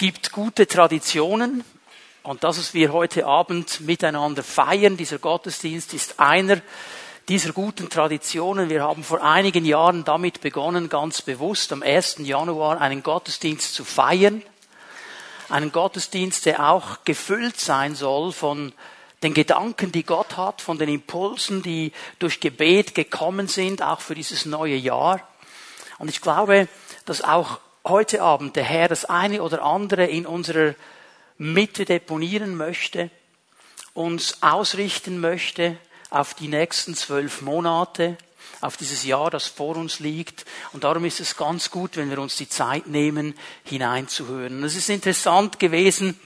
gibt gute Traditionen und das, was wir heute Abend miteinander feiern, dieser Gottesdienst ist einer dieser guten Traditionen. Wir haben vor einigen Jahren damit begonnen, ganz bewusst am 1. Januar einen Gottesdienst zu feiern. Einen Gottesdienst, der auch gefüllt sein soll von den Gedanken, die Gott hat, von den Impulsen, die durch Gebet gekommen sind, auch für dieses neue Jahr. Und ich glaube, dass auch heute Abend der Herr das eine oder andere in unserer Mitte deponieren möchte, uns ausrichten möchte auf die nächsten zwölf Monate, auf dieses Jahr, das vor uns liegt. Und darum ist es ganz gut, wenn wir uns die Zeit nehmen, hineinzuhören. Es ist interessant gewesen,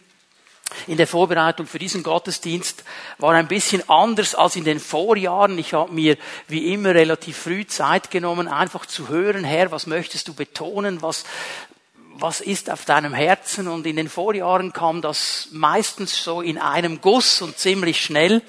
in der Vorbereitung für diesen Gottesdienst war ein bisschen anders als in den Vorjahren. Ich habe mir wie immer relativ früh Zeit genommen, einfach zu hören, Herr, was möchtest du betonen, was, was ist auf deinem Herzen? Und in den Vorjahren kam das meistens so in einem Guss und ziemlich schnell.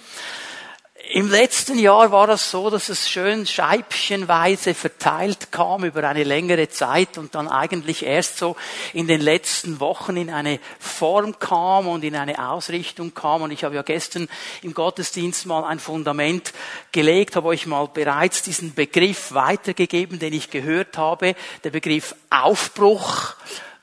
Im letzten Jahr war das so, dass es schön scheibchenweise verteilt kam über eine längere Zeit und dann eigentlich erst so in den letzten Wochen in eine Form kam und in eine Ausrichtung kam. Und ich habe ja gestern im Gottesdienst mal ein Fundament gelegt, habe euch mal bereits diesen Begriff weitergegeben, den ich gehört habe, der Begriff Aufbruch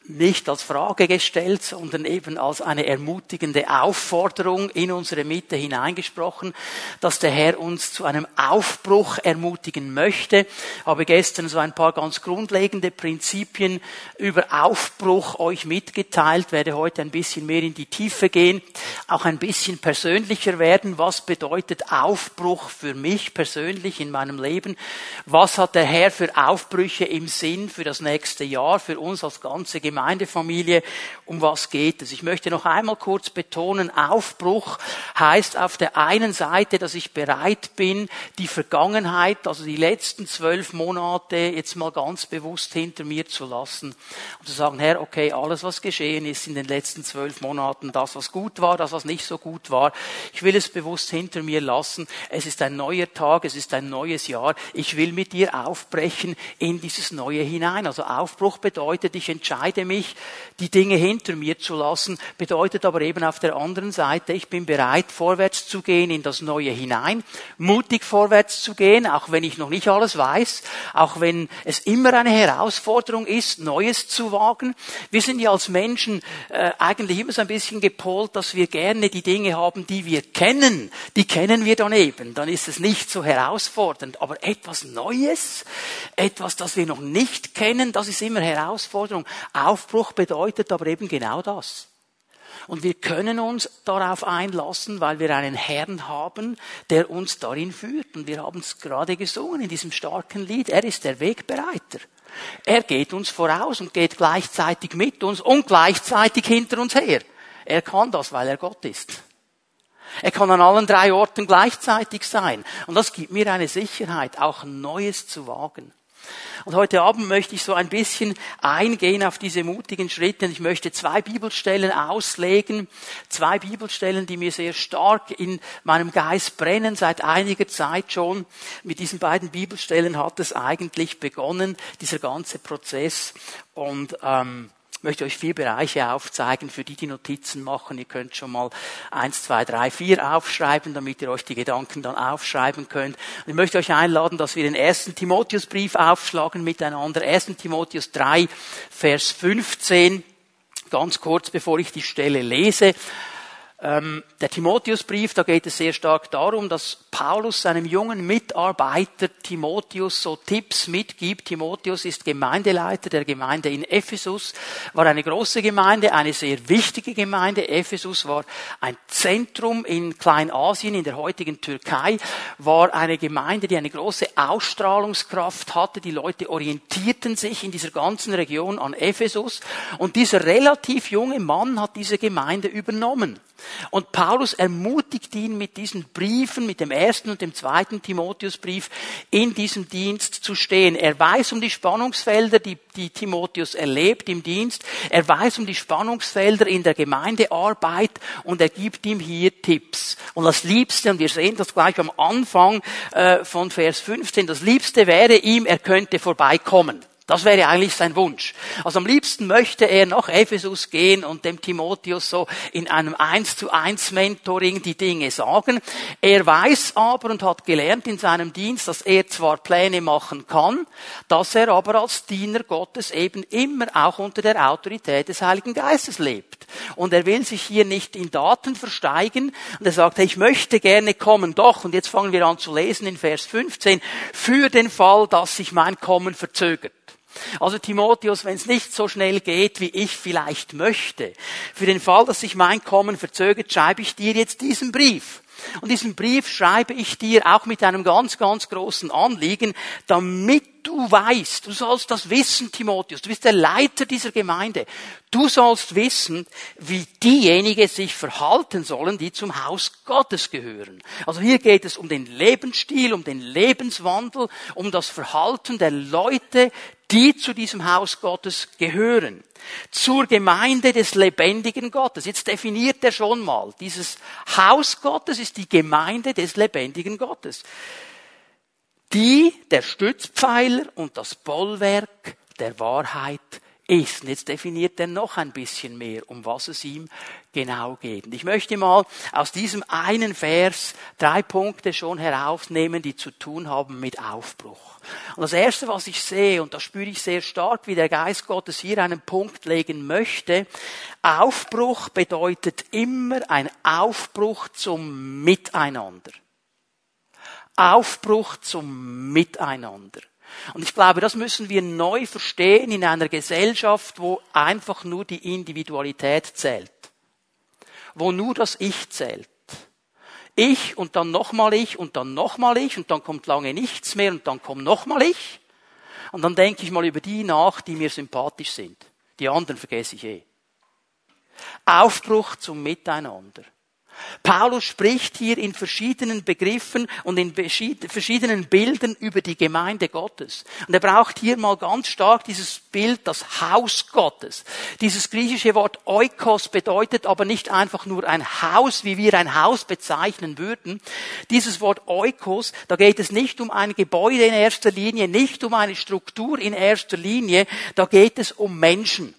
nicht als Frage gestellt, sondern eben als eine ermutigende Aufforderung in unsere Mitte hineingesprochen, dass der Herr uns zu einem Aufbruch ermutigen möchte. Ich habe gestern so ein paar ganz grundlegende Prinzipien über Aufbruch euch mitgeteilt, werde heute ein bisschen mehr in die Tiefe gehen, auch ein bisschen persönlicher werden. Was bedeutet Aufbruch für mich persönlich in meinem Leben? Was hat der Herr für Aufbrüche im Sinn für das nächste Jahr, für uns als ganze Gemeinde? Gemeindefamilie, um was geht es? Ich möchte noch einmal kurz betonen, Aufbruch heißt auf der einen Seite, dass ich bereit bin, die Vergangenheit, also die letzten zwölf Monate jetzt mal ganz bewusst hinter mir zu lassen und zu sagen, Herr, okay, alles was geschehen ist in den letzten zwölf Monaten, das was gut war, das was nicht so gut war, ich will es bewusst hinter mir lassen. Es ist ein neuer Tag, es ist ein neues Jahr. Ich will mit dir aufbrechen in dieses Neue hinein. Also Aufbruch bedeutet, ich entscheide entscheide mich, die Dinge hinter mir zu lassen, bedeutet aber eben auf der anderen Seite, ich bin bereit, vorwärts zu gehen in das Neue hinein, mutig vorwärts zu gehen, auch wenn ich noch nicht alles weiß, auch wenn es immer eine Herausforderung ist, Neues zu wagen. Wir sind ja als Menschen äh, eigentlich immer so ein bisschen gepolt, dass wir gerne die Dinge haben, die wir kennen. Die kennen wir dann eben. Dann ist es nicht so herausfordernd. Aber etwas Neues, etwas, das wir noch nicht kennen, das ist immer Herausforderung. Auch Aufbruch bedeutet aber eben genau das. Und wir können uns darauf einlassen, weil wir einen Herrn haben, der uns darin führt. Und wir haben es gerade gesungen in diesem starken Lied. Er ist der Wegbereiter. Er geht uns voraus und geht gleichzeitig mit uns und gleichzeitig hinter uns her. Er kann das, weil er Gott ist. Er kann an allen drei Orten gleichzeitig sein. Und das gibt mir eine Sicherheit, auch Neues zu wagen. Und heute Abend möchte ich so ein bisschen eingehen auf diese mutigen Schritte. Ich möchte zwei Bibelstellen auslegen, zwei Bibelstellen, die mir sehr stark in meinem Geist brennen seit einiger Zeit schon. Mit diesen beiden Bibelstellen hat es eigentlich begonnen, dieser ganze Prozess. Und ähm, möchte euch vier Bereiche aufzeigen, für die die Notizen machen. Ihr könnt schon mal eins, zwei, drei, vier aufschreiben, damit ihr euch die Gedanken dann aufschreiben könnt. Und ich möchte euch einladen, dass wir den ersten Timotheusbrief aufschlagen miteinander. 1. Timotheus 3, Vers 15. Ganz kurz, bevor ich die Stelle lese. Ähm, der Timotheusbrief, da geht es sehr stark darum, dass Paulus seinem jungen Mitarbeiter Timotheus so Tipps mitgibt. Timotheus ist Gemeindeleiter der Gemeinde in Ephesus, war eine große Gemeinde, eine sehr wichtige Gemeinde. Ephesus war ein Zentrum in Kleinasien, in der heutigen Türkei, war eine Gemeinde, die eine große Ausstrahlungskraft hatte. Die Leute orientierten sich in dieser ganzen Region an Ephesus und dieser relativ junge Mann hat diese Gemeinde übernommen. Und Paulus ermutigt ihn mit diesen Briefen, mit dem ersten und dem zweiten Timotheusbrief, in diesem Dienst zu stehen. Er weiß um die Spannungsfelder, die, die Timotheus erlebt im Dienst. Er weiß um die Spannungsfelder in der Gemeindearbeit und er gibt ihm hier Tipps. Und das Liebste, und wir sehen das gleich am Anfang äh, von Vers 15, das Liebste wäre ihm, er könnte vorbeikommen. Das wäre eigentlich sein Wunsch. Also am liebsten möchte er nach Ephesus gehen und dem Timotheus so in einem eins zu eins Mentoring die Dinge sagen. Er weiß aber und hat gelernt in seinem Dienst, dass er zwar Pläne machen kann, dass er aber als Diener Gottes eben immer auch unter der Autorität des Heiligen Geistes lebt. Und er will sich hier nicht in Daten versteigen. Und er sagt, ich möchte gerne kommen, doch. Und jetzt fangen wir an zu lesen in Vers 15. Für den Fall, dass sich mein Kommen verzögert. Also Timotheus, wenn es nicht so schnell geht, wie ich vielleicht möchte, für den Fall, dass sich mein Kommen verzögert, schreibe ich dir jetzt diesen Brief. Und diesen Brief schreibe ich dir auch mit einem ganz, ganz großen Anliegen, damit du weißt, du sollst das wissen, Timotheus, du bist der Leiter dieser Gemeinde, du sollst wissen, wie diejenigen sich verhalten sollen, die zum Haus Gottes gehören. Also hier geht es um den Lebensstil, um den Lebenswandel, um das Verhalten der Leute, die zu diesem Haus Gottes gehören. Zur Gemeinde des lebendigen Gottes. Jetzt definiert er schon mal, dieses Haus Gottes ist die Gemeinde des lebendigen Gottes. Die der Stützpfeiler und das Bollwerk der Wahrheit ist. Und jetzt definiert er noch ein bisschen mehr, um was es ihm genau geht. Und ich möchte mal aus diesem einen Vers drei Punkte schon herausnehmen, die zu tun haben mit Aufbruch. Und das erste, was ich sehe, und da spüre ich sehr stark, wie der Geist Gottes hier einen Punkt legen möchte, Aufbruch bedeutet immer ein Aufbruch zum Miteinander. Aufbruch zum Miteinander. Und ich glaube, das müssen wir neu verstehen in einer Gesellschaft, wo einfach nur die Individualität zählt. Wo nur das Ich zählt. Ich und dann nochmal ich und dann nochmal ich und dann kommt lange nichts mehr und dann kommt nochmal ich. Und dann denke ich mal über die nach, die mir sympathisch sind. Die anderen vergesse ich eh. Aufbruch zum Miteinander. Paulus spricht hier in verschiedenen Begriffen und in verschiedenen Bildern über die Gemeinde Gottes. Und er braucht hier mal ganz stark dieses Bild, das Haus Gottes. Dieses griechische Wort Oikos bedeutet aber nicht einfach nur ein Haus, wie wir ein Haus bezeichnen würden. Dieses Wort Oikos, da geht es nicht um ein Gebäude in erster Linie, nicht um eine Struktur in erster Linie, da geht es um Menschen.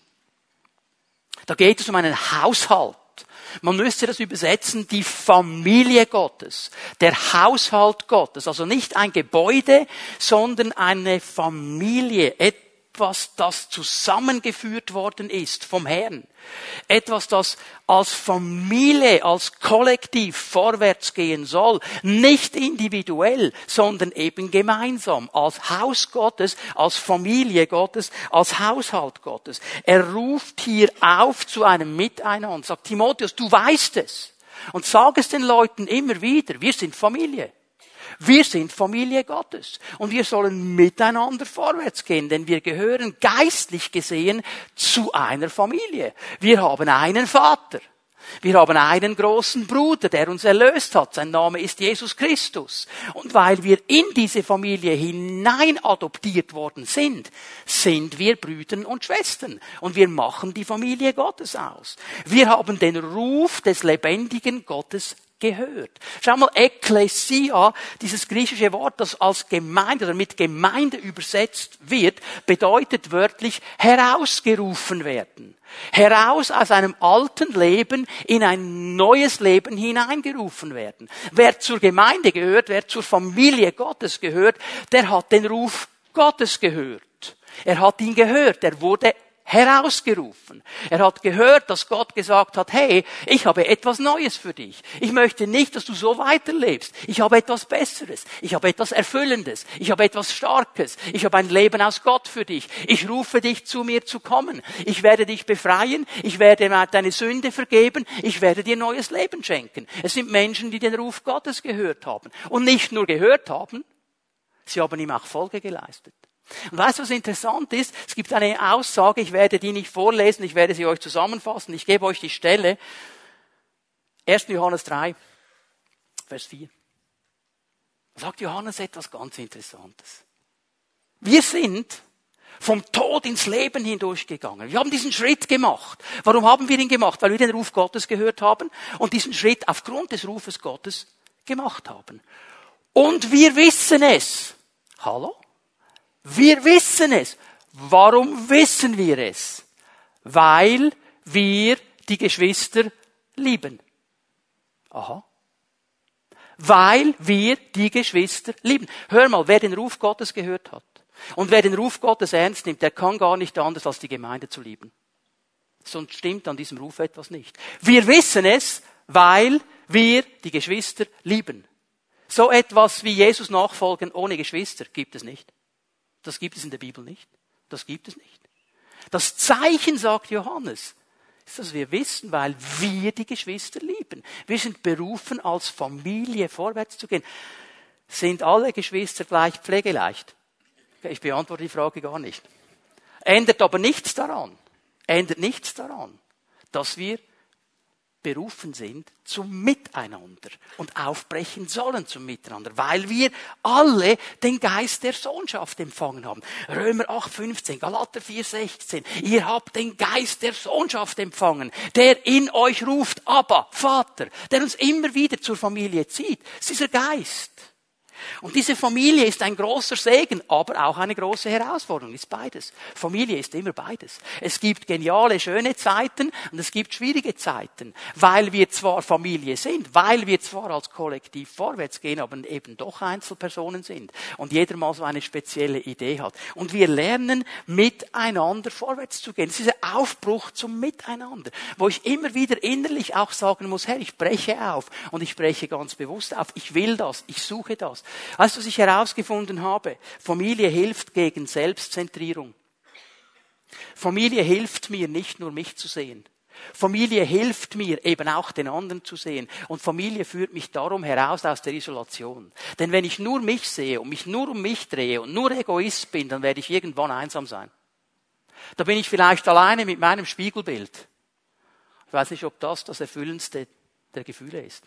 Da geht es um einen Haushalt. Man müsste das übersetzen, die Familie Gottes, der Haushalt Gottes. Also nicht ein Gebäude, sondern eine Familie, das zusammengeführt worden ist vom Herrn. Etwas, das als Familie, als Kollektiv vorwärts gehen soll. Nicht individuell, sondern eben gemeinsam. Als Haus Gottes, als Familie Gottes, als Haushalt Gottes. Er ruft hier auf zu einem Miteinander. Sagt Timotheus, du weißt es. Und sag es den Leuten immer wieder. Wir sind Familie. Wir sind Familie Gottes und wir sollen miteinander vorwärts gehen, denn wir gehören geistlich gesehen zu einer Familie. Wir haben einen Vater. Wir haben einen großen Bruder, der uns erlöst hat. Sein Name ist Jesus Christus. Und weil wir in diese Familie hinein adoptiert worden sind, sind wir Brüder und Schwestern. Und wir machen die Familie Gottes aus. Wir haben den Ruf des lebendigen Gottes gehört. Schau mal, Ekklesia, dieses griechische Wort, das als Gemeinde oder mit Gemeinde übersetzt wird, bedeutet wörtlich herausgerufen werden. Heraus aus einem alten Leben in ein neues Leben hineingerufen werden. Wer zur Gemeinde gehört, wer zur Familie Gottes gehört, der hat den Ruf Gottes gehört. Er hat ihn gehört, er wurde herausgerufen. Er hat gehört, dass Gott gesagt hat, hey, ich habe etwas Neues für dich. Ich möchte nicht, dass du so weiterlebst. Ich habe etwas Besseres. Ich habe etwas Erfüllendes. Ich habe etwas Starkes. Ich habe ein Leben aus Gott für dich. Ich rufe dich zu mir zu kommen. Ich werde dich befreien. Ich werde deine Sünde vergeben. Ich werde dir neues Leben schenken. Es sind Menschen, die den Ruf Gottes gehört haben. Und nicht nur gehört haben, sie haben ihm auch Folge geleistet. Und weißt du, was interessant ist? Es gibt eine Aussage, ich werde die nicht vorlesen, ich werde sie euch zusammenfassen, ich gebe euch die Stelle. 1. Johannes 3, Vers 4. Da sagt Johannes etwas ganz Interessantes. Wir sind vom Tod ins Leben hindurchgegangen. Wir haben diesen Schritt gemacht. Warum haben wir ihn gemacht? Weil wir den Ruf Gottes gehört haben und diesen Schritt aufgrund des Rufes Gottes gemacht haben. Und wir wissen es. Hallo? Wir wissen es. Warum wissen wir es? Weil wir die Geschwister lieben. Aha. Weil wir die Geschwister lieben. Hör mal, wer den Ruf Gottes gehört hat und wer den Ruf Gottes ernst nimmt, der kann gar nicht anders, als die Gemeinde zu lieben. Sonst stimmt an diesem Ruf etwas nicht. Wir wissen es, weil wir die Geschwister lieben. So etwas wie Jesus nachfolgen ohne Geschwister gibt es nicht. Das gibt es in der Bibel nicht. Das gibt es nicht. Das Zeichen, sagt Johannes, ist, dass wir wissen, weil wir die Geschwister lieben. Wir sind berufen, als Familie vorwärts zu gehen. Sind alle Geschwister gleich pflegeleicht? Ich beantworte die Frage gar nicht. Ändert aber nichts daran, ändert nichts daran, dass wir berufen sind zum Miteinander und aufbrechen sollen zum Miteinander, weil wir alle den Geist der Sohnschaft empfangen haben. Römer 8, 15, Galater 4, 16. Ihr habt den Geist der Sohnschaft empfangen, der in euch ruft, aber Vater, der uns immer wieder zur Familie zieht. Es ist dieser Geist. Und diese Familie ist ein großer Segen, aber auch eine große Herausforderung, ist beides. Familie ist immer beides. Es gibt geniale, schöne Zeiten und es gibt schwierige Zeiten, weil wir zwar Familie sind, weil wir zwar als Kollektiv vorwärts gehen, aber eben doch Einzelpersonen sind und jeder mal so eine spezielle Idee hat. Und wir lernen miteinander vorwärts zu gehen. Es ist ein Aufbruch zum Miteinander, wo ich immer wieder innerlich auch sagen muss, Herr, ich breche auf und ich breche ganz bewusst auf. Ich will das, ich suche das. Weißt du, was ich herausgefunden habe? Familie hilft gegen Selbstzentrierung. Familie hilft mir nicht nur mich zu sehen. Familie hilft mir eben auch den anderen zu sehen. Und Familie führt mich darum heraus aus der Isolation. Denn wenn ich nur mich sehe und mich nur um mich drehe und nur Egoist bin, dann werde ich irgendwann einsam sein. Da bin ich vielleicht alleine mit meinem Spiegelbild. Ich weiß nicht, ob das das Erfüllendste der Gefühle ist.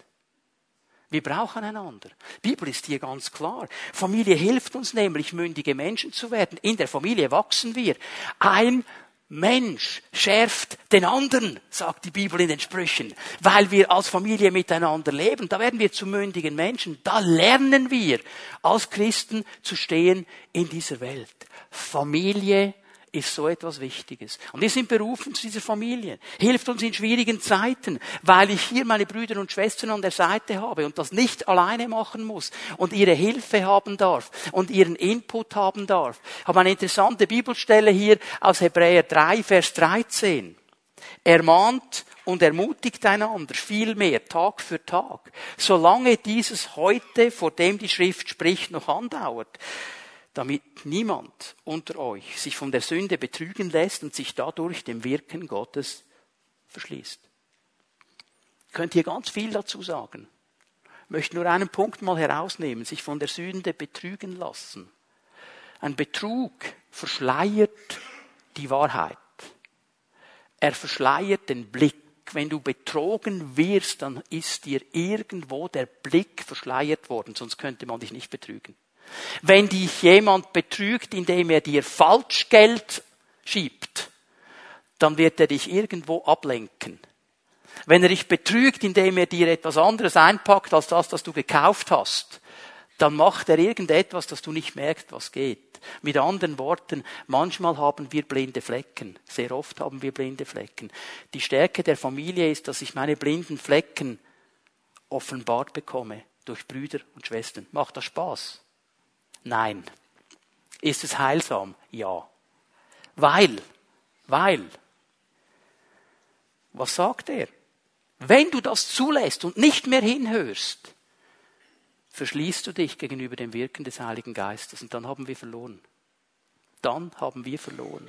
Wir brauchen einander. Die Bibel ist hier ganz klar. Familie hilft uns nämlich, mündige Menschen zu werden. In der Familie wachsen wir. Ein Mensch schärft den anderen, sagt die Bibel in den Sprüchen, weil wir als Familie miteinander leben. Da werden wir zu mündigen Menschen. Da lernen wir als Christen zu stehen in dieser Welt. Familie ist so etwas Wichtiges. Und wir sind berufen zu dieser Familie. Hilft uns in schwierigen Zeiten, weil ich hier meine Brüder und Schwestern an der Seite habe und das nicht alleine machen muss und ihre Hilfe haben darf und ihren Input haben darf. Ich habe eine interessante Bibelstelle hier aus Hebräer 3, Vers 13. Ermahnt und ermutigt einander vielmehr Tag für Tag, solange dieses heute, vor dem die Schrift spricht, noch andauert damit niemand unter euch sich von der Sünde betrügen lässt und sich dadurch dem Wirken Gottes verschließt. Ich könnte hier ganz viel dazu sagen. Ich möchte nur einen Punkt mal herausnehmen, sich von der Sünde betrügen lassen. Ein Betrug verschleiert die Wahrheit. Er verschleiert den Blick. Wenn du betrogen wirst, dann ist dir irgendwo der Blick verschleiert worden, sonst könnte man dich nicht betrügen. Wenn dich jemand betrügt, indem er dir Falschgeld schiebt, dann wird er dich irgendwo ablenken. Wenn er dich betrügt, indem er dir etwas anderes einpackt als das, das du gekauft hast, dann macht er irgendetwas, dass du nicht merkst, was geht. Mit anderen Worten, manchmal haben wir blinde Flecken. Sehr oft haben wir blinde Flecken. Die Stärke der Familie ist, dass ich meine blinden Flecken offenbart bekomme durch Brüder und Schwestern. Macht das Spaß? Nein. Ist es heilsam? Ja. Weil, weil, was sagt er? Wenn du das zulässt und nicht mehr hinhörst, verschließt du dich gegenüber dem Wirken des Heiligen Geistes und dann haben wir verloren. Dann haben wir verloren.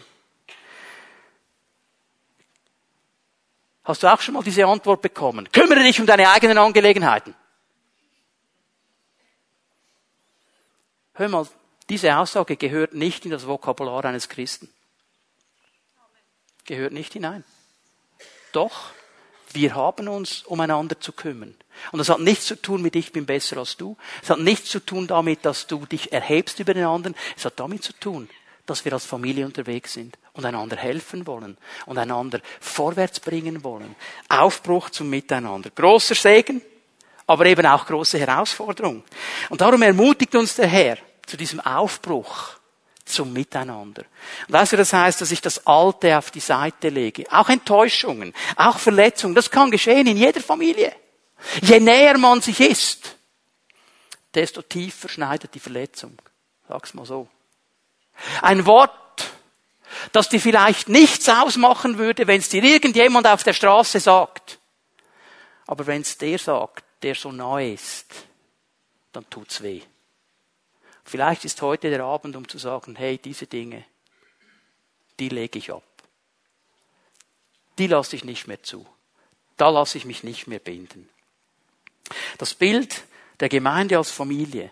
Hast du auch schon mal diese Antwort bekommen? Kümmere dich um deine eigenen Angelegenheiten. Hör mal, diese Aussage gehört nicht in das Vokabular eines Christen. Gehört nicht hinein. Doch, wir haben uns umeinander zu kümmern. Und das hat nichts zu tun mit ich bin besser als du. Es hat nichts zu tun damit, dass du dich erhebst über den anderen. Es hat damit zu tun, dass wir als Familie unterwegs sind und einander helfen wollen und einander vorwärts bringen wollen. Aufbruch zum Miteinander. Großer Segen, aber eben auch große Herausforderung. Und darum ermutigt uns der Herr zu diesem Aufbruch zum Miteinander. Und du, das heißt, dass ich das Alte auf die Seite lege. Auch Enttäuschungen, auch Verletzungen, das kann geschehen in jeder Familie. Je näher man sich ist, desto tiefer schneidet die Verletzung. Sag's mal so. Ein Wort, das dir vielleicht nichts ausmachen würde, wenn es dir irgendjemand auf der Straße sagt. Aber wenn es der sagt, der so nahe ist, dann tut's weh. Vielleicht ist heute der Abend, um zu sagen, hey, diese Dinge, die lege ich ab. Die lasse ich nicht mehr zu. Da lasse ich mich nicht mehr binden. Das Bild der Gemeinde als Familie,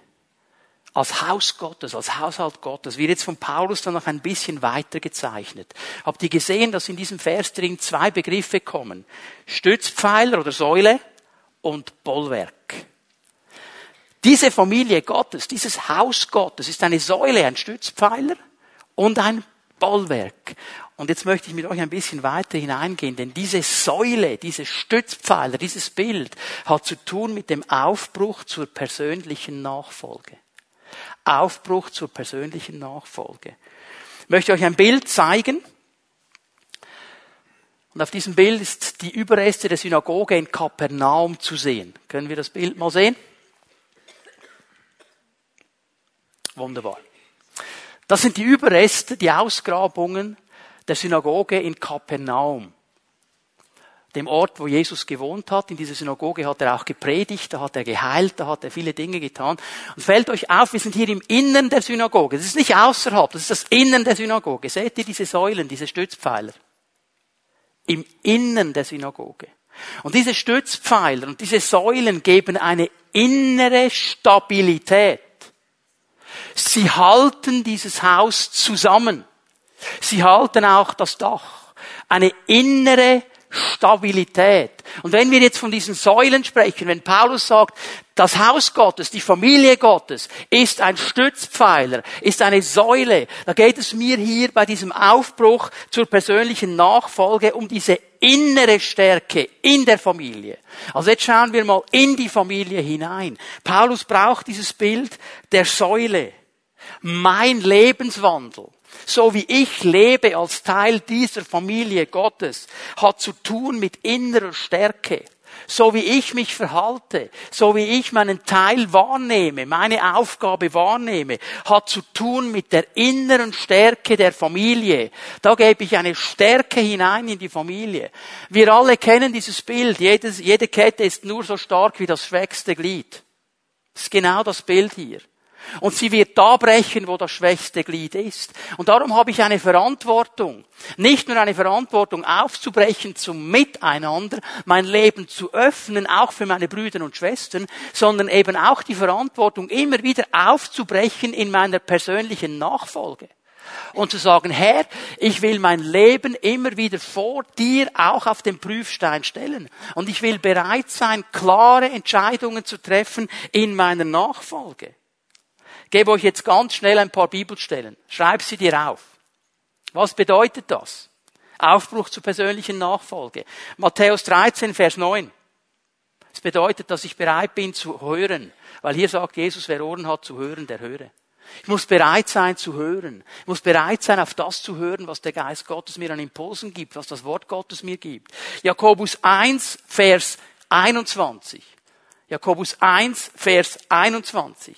als Haus Gottes, als Haushalt Gottes, wird jetzt von Paulus dann noch ein bisschen weiter gezeichnet. Habt ihr gesehen, dass in diesem Vers drin zwei Begriffe kommen? Stützpfeiler oder Säule und Bollwerk. Diese Familie Gottes, dieses Haus Gottes ist eine Säule, ein Stützpfeiler und ein Bollwerk. Und jetzt möchte ich mit euch ein bisschen weiter hineingehen, denn diese Säule, diese Stützpfeiler, dieses Bild hat zu tun mit dem Aufbruch zur persönlichen Nachfolge. Aufbruch zur persönlichen Nachfolge. Ich möchte euch ein Bild zeigen. Und auf diesem Bild ist die Überreste der Synagoge in Kapernaum zu sehen. Können wir das Bild mal sehen? Wunderbar. Das sind die Überreste, die Ausgrabungen der Synagoge in Kapernaum. Dem Ort, wo Jesus gewohnt hat. In dieser Synagoge hat er auch gepredigt, da hat er geheilt, da hat er viele Dinge getan. Und fällt euch auf, wir sind hier im Innern der Synagoge. Das ist nicht außerhalb, das ist das Innern der Synagoge. Seht ihr diese Säulen, diese Stützpfeiler? Im Innern der Synagoge. Und diese Stützpfeiler und diese Säulen geben eine innere Stabilität. Sie halten dieses Haus zusammen. Sie halten auch das Dach. Eine innere Stabilität. Und wenn wir jetzt von diesen Säulen sprechen, wenn Paulus sagt, das Haus Gottes, die Familie Gottes ist ein Stützpfeiler, ist eine Säule, da geht es mir hier bei diesem Aufbruch zur persönlichen Nachfolge um diese innere Stärke in der Familie. Also jetzt schauen wir mal in die Familie hinein. Paulus braucht dieses Bild der Säule. Mein Lebenswandel so wie ich lebe als Teil dieser Familie Gottes, hat zu tun mit innerer Stärke. So wie ich mich verhalte, so wie ich meinen Teil wahrnehme, meine Aufgabe wahrnehme, hat zu tun mit der inneren Stärke der Familie. Da gebe ich eine Stärke hinein in die Familie. Wir alle kennen dieses Bild. Jedes, jede Kette ist nur so stark wie das schwächste Glied. Das ist genau das Bild hier. Und sie wird da brechen, wo das schwächste Glied ist. Und darum habe ich eine Verantwortung. Nicht nur eine Verantwortung aufzubrechen zum Miteinander, mein Leben zu öffnen, auch für meine Brüder und Schwestern, sondern eben auch die Verantwortung immer wieder aufzubrechen in meiner persönlichen Nachfolge. Und zu sagen, Herr, ich will mein Leben immer wieder vor dir auch auf den Prüfstein stellen. Und ich will bereit sein, klare Entscheidungen zu treffen in meiner Nachfolge gebe euch jetzt ganz schnell ein paar Bibelstellen. Schreib sie dir auf. Was bedeutet das? Aufbruch zur persönlichen Nachfolge. Matthäus 13, Vers 9. Es bedeutet, dass ich bereit bin zu hören. Weil hier sagt Jesus, wer Ohren hat zu hören, der höre. Ich muss bereit sein zu hören. Ich muss bereit sein, auf das zu hören, was der Geist Gottes mir an Impulsen gibt, was das Wort Gottes mir gibt. Jakobus 1, Vers 21. Jakobus 1, Vers 21.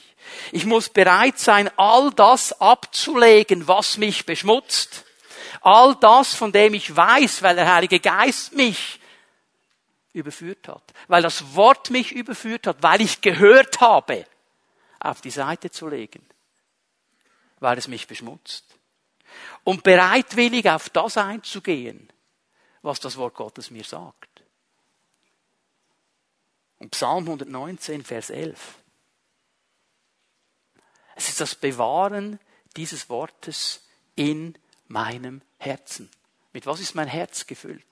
Ich muss bereit sein, all das abzulegen, was mich beschmutzt. All das, von dem ich weiß, weil der Heilige Geist mich überführt hat, weil das Wort mich überführt hat, weil ich gehört habe, auf die Seite zu legen, weil es mich beschmutzt. Und bereitwillig auf das einzugehen, was das Wort Gottes mir sagt. Und Psalm 119, Vers 11. Es ist das Bewahren dieses Wortes in meinem Herzen. Mit was ist mein Herz gefüllt?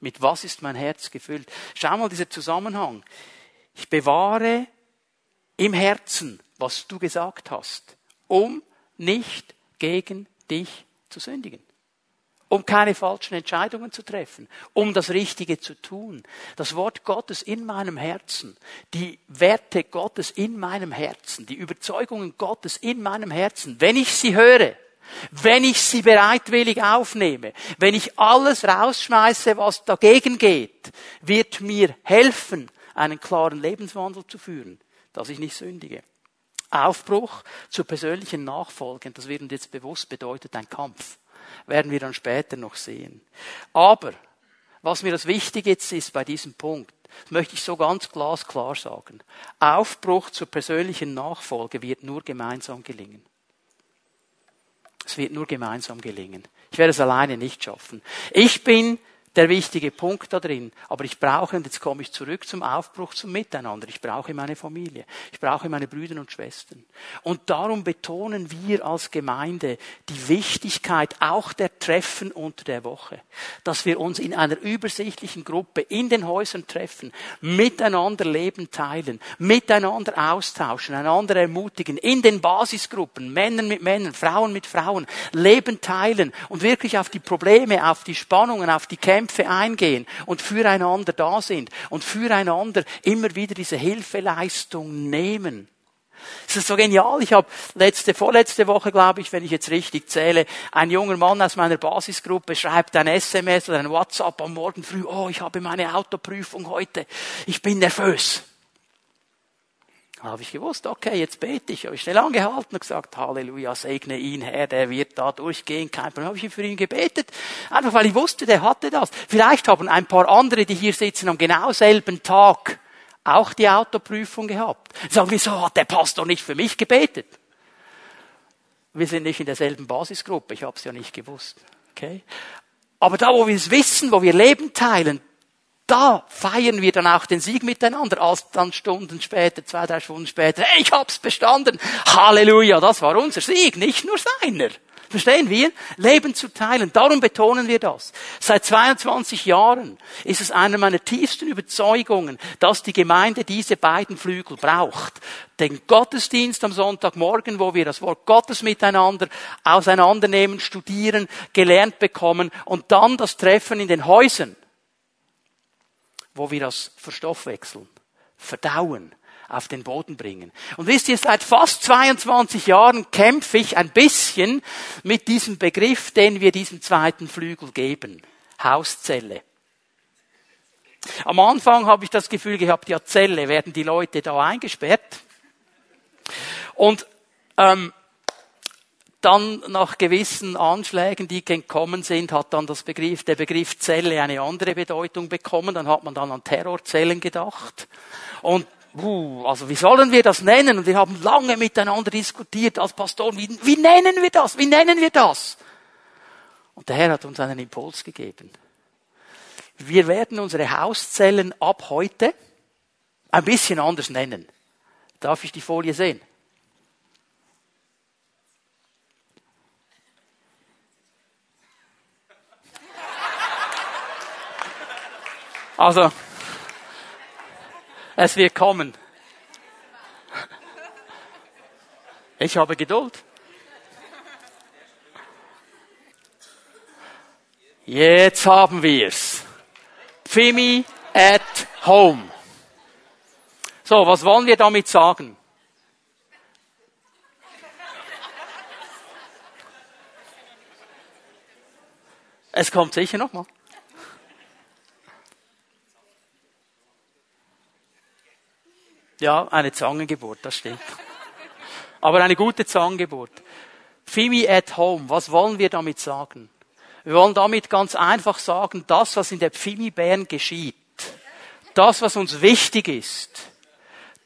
Mit was ist mein Herz gefüllt? Schau mal dieser Zusammenhang. Ich bewahre im Herzen, was du gesagt hast, um nicht gegen dich zu sündigen um keine falschen Entscheidungen zu treffen, um das Richtige zu tun. Das Wort Gottes in meinem Herzen, die Werte Gottes in meinem Herzen, die Überzeugungen Gottes in meinem Herzen, wenn ich sie höre, wenn ich sie bereitwillig aufnehme, wenn ich alles rausschmeiße, was dagegen geht, wird mir helfen, einen klaren Lebenswandel zu führen, dass ich nicht sündige. Aufbruch zur persönlichen Nachfolge, das wird uns jetzt bewusst, bedeutet ein Kampf. Werden wir dann später noch sehen. Aber, was mir das Wichtige jetzt ist bei diesem Punkt, möchte ich so ganz glasklar sagen. Aufbruch zur persönlichen Nachfolge wird nur gemeinsam gelingen. Es wird nur gemeinsam gelingen. Ich werde es alleine nicht schaffen. Ich bin der wichtige Punkt da drin. Aber ich brauche, und jetzt komme ich zurück zum Aufbruch zum Miteinander, ich brauche meine Familie, ich brauche meine Brüder und Schwestern. Und darum betonen wir als Gemeinde die Wichtigkeit auch der Treffen unter der Woche. Dass wir uns in einer übersichtlichen Gruppe in den Häusern treffen, miteinander Leben teilen, miteinander austauschen, einander ermutigen, in den Basisgruppen, Männer mit Männern, Frauen mit Frauen, Leben teilen und wirklich auf die Probleme, auf die Spannungen, auf die Kämpfe Kämpfe eingehen und füreinander da sind und füreinander immer wieder diese Hilfeleistung nehmen. Es ist so genial. Ich habe letzte, vorletzte Woche, glaube ich, wenn ich jetzt richtig zähle, ein junger Mann aus meiner Basisgruppe schreibt ein SMS oder ein WhatsApp am Morgen früh, oh, ich habe meine Autoprüfung heute, ich bin nervös. Dann habe ich gewusst, okay, jetzt bete ich. Habe ich schnell angehalten und gesagt, Halleluja, segne ihn, Herr, der wird da durchgehen. Kein Problem. Habe ich für ihn gebetet. Einfach weil ich wusste, der hatte das. Vielleicht haben ein paar andere, die hier sitzen, am genau selben Tag auch die Autoprüfung gehabt. Sagen, wieso hat der Pastor nicht für mich gebetet? Wir sind nicht in derselben Basisgruppe. Ich habe es ja nicht gewusst. Okay? Aber da, wo wir es wissen, wo wir Leben teilen, da feiern wir dann auch den Sieg miteinander, als dann Stunden später, zwei, drei Stunden später, hey, ich hab's bestanden. Halleluja, das war unser Sieg, nicht nur seiner. Verstehen wir? Leben zu teilen. Darum betonen wir das. Seit 22 Jahren ist es einer meiner tiefsten Überzeugungen, dass die Gemeinde diese beiden Flügel braucht. Den Gottesdienst am Sonntagmorgen, wo wir das Wort Gottes miteinander auseinandernehmen, studieren, gelernt bekommen und dann das Treffen in den Häusern wo wir das verstoffwechseln, verdauen, auf den Boden bringen. Und wisst ihr, seit fast 22 Jahren kämpfe ich ein bisschen mit diesem Begriff, den wir diesem zweiten Flügel geben. Hauszelle. Am Anfang habe ich das Gefühl gehabt, ja Zelle, werden die Leute da eingesperrt. Und ähm, dann nach gewissen Anschlägen, die gekommen sind, hat dann das Begriff, der Begriff Zelle eine andere Bedeutung bekommen. Dann hat man dann an Terrorzellen gedacht. Und uh, also wie sollen wir das nennen? Und wir haben lange miteinander diskutiert als Pastoren. Wie, wie nennen wir das? Wie nennen wir das? Und der Herr hat uns einen Impuls gegeben. Wir werden unsere Hauszellen ab heute ein bisschen anders nennen. Darf ich die Folie sehen? Also, es wird kommen. Ich habe Geduld. Jetzt haben wir's. Fimi at home. So, was wollen wir damit sagen? Es kommt sicher nochmal. Ja, eine Zangengeburt, das stimmt. Aber eine gute Zangengeburt. Fimi at home, was wollen wir damit sagen? Wir wollen damit ganz einfach sagen, das, was in der Pfimi Bern geschieht, das, was uns wichtig ist,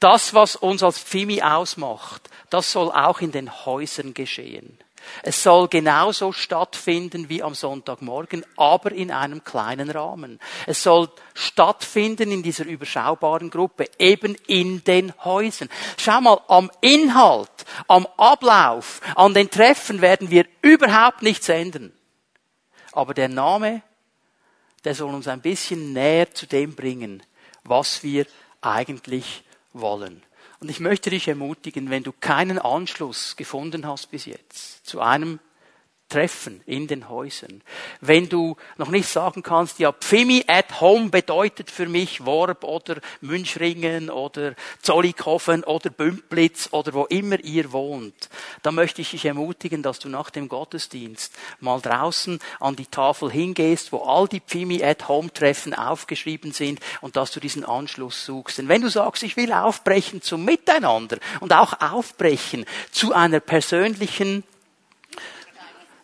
das, was uns als Pfimi ausmacht, das soll auch in den Häusern geschehen. Es soll genauso stattfinden wie am Sonntagmorgen, aber in einem kleinen Rahmen. Es soll stattfinden in dieser überschaubaren Gruppe, eben in den Häusern. Schau mal, am Inhalt, am Ablauf, an den Treffen werden wir überhaupt nichts ändern. Aber der Name, der soll uns ein bisschen näher zu dem bringen, was wir eigentlich wollen. Und ich möchte dich ermutigen, wenn du keinen Anschluss gefunden hast bis jetzt zu einem treffen in den Häusern. Wenn du noch nicht sagen kannst, ja, Pfimi at home bedeutet für mich Worb oder Münchringen oder Zollikofen oder Bümplitz oder wo immer ihr wohnt, dann möchte ich dich ermutigen, dass du nach dem Gottesdienst mal draußen an die Tafel hingehst, wo all die Pfimi at home Treffen aufgeschrieben sind und dass du diesen Anschluss suchst. Denn wenn du sagst, ich will aufbrechen zum Miteinander und auch aufbrechen zu einer persönlichen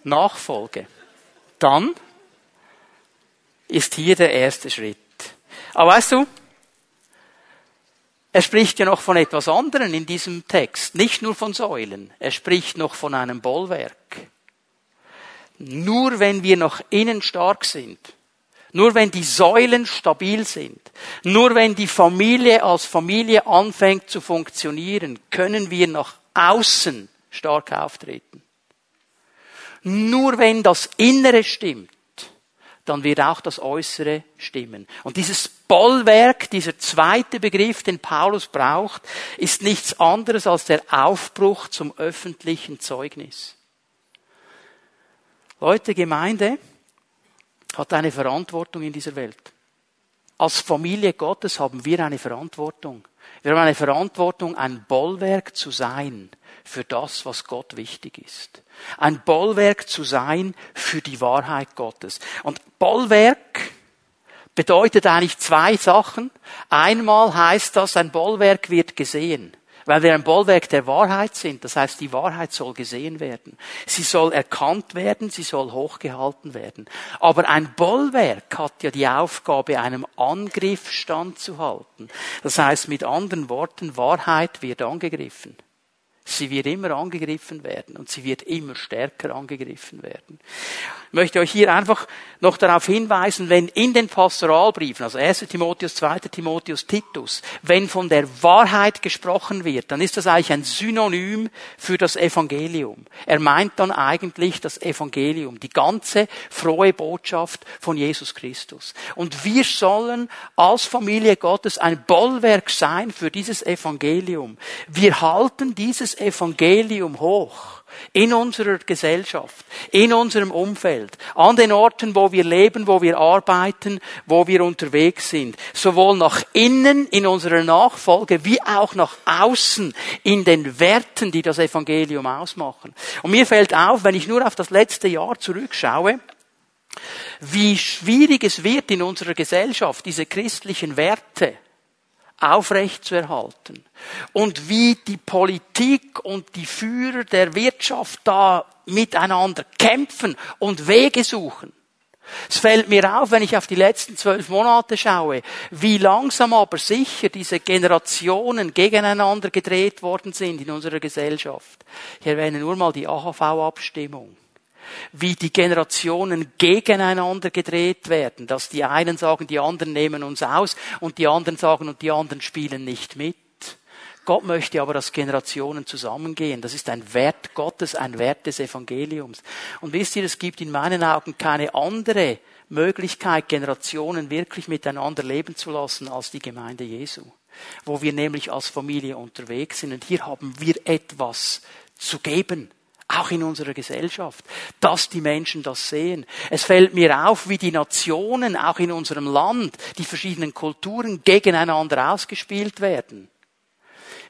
Nachfolge, dann ist hier der erste Schritt. Aber weißt du, er spricht ja noch von etwas anderem in diesem Text, nicht nur von Säulen, er spricht noch von einem Bollwerk. Nur wenn wir nach innen stark sind, nur wenn die Säulen stabil sind, nur wenn die Familie als Familie anfängt zu funktionieren, können wir nach außen stark auftreten. Nur wenn das Innere stimmt, dann wird auch das Äußere stimmen. Und dieses Bollwerk, dieser zweite Begriff, den Paulus braucht, ist nichts anderes als der Aufbruch zum öffentlichen Zeugnis. Leute, Gemeinde hat eine Verantwortung in dieser Welt. Als Familie Gottes haben wir eine Verantwortung. Wir haben eine Verantwortung, ein Bollwerk zu sein für das, was Gott wichtig ist. Ein Bollwerk zu sein für die Wahrheit Gottes. Und Bollwerk bedeutet eigentlich zwei Sachen. Einmal heißt das, ein Bollwerk wird gesehen. Weil wir ein Bollwerk der Wahrheit sind. Das heißt, die Wahrheit soll gesehen werden. Sie soll erkannt werden, sie soll hochgehalten werden. Aber ein Bollwerk hat ja die Aufgabe, einem Angriff standzuhalten. Das heißt, mit anderen Worten, Wahrheit wird angegriffen. Sie wird immer angegriffen werden und sie wird immer stärker angegriffen werden. Ich möchte euch hier einfach noch darauf hinweisen, wenn in den Pastoralbriefen, also 1. Timotheus, 2. Timotheus, Titus, wenn von der Wahrheit gesprochen wird, dann ist das eigentlich ein Synonym für das Evangelium. Er meint dann eigentlich das Evangelium, die ganze frohe Botschaft von Jesus Christus. Und wir sollen als Familie Gottes ein Bollwerk sein für dieses Evangelium. Wir halten dieses Evangelium hoch. In unserer Gesellschaft, in unserem Umfeld, an den Orten, wo wir leben, wo wir arbeiten, wo wir unterwegs sind, sowohl nach innen in unserer Nachfolge wie auch nach außen in den Werten, die das Evangelium ausmachen. Und mir fällt auf, wenn ich nur auf das letzte Jahr zurückschaue, wie schwierig es wird in unserer Gesellschaft, diese christlichen Werte aufrechtzuerhalten. Und wie die Politik und die Führer der Wirtschaft da miteinander kämpfen und Wege suchen. Es fällt mir auf, wenn ich auf die letzten zwölf Monate schaue, wie langsam aber sicher diese Generationen gegeneinander gedreht worden sind in unserer Gesellschaft. Ich erwähne nur mal die AHV-Abstimmung wie die Generationen gegeneinander gedreht werden, dass die einen sagen, die anderen nehmen uns aus und die anderen sagen, und die anderen spielen nicht mit. Gott möchte aber, dass Generationen zusammengehen. Das ist ein Wert Gottes, ein Wert des Evangeliums. Und wisst ihr, es gibt in meinen Augen keine andere Möglichkeit, Generationen wirklich miteinander leben zu lassen, als die Gemeinde Jesu. Wo wir nämlich als Familie unterwegs sind. Und hier haben wir etwas zu geben auch in unserer Gesellschaft, dass die Menschen das sehen. Es fällt mir auf, wie die Nationen, auch in unserem Land, die verschiedenen Kulturen gegeneinander ausgespielt werden.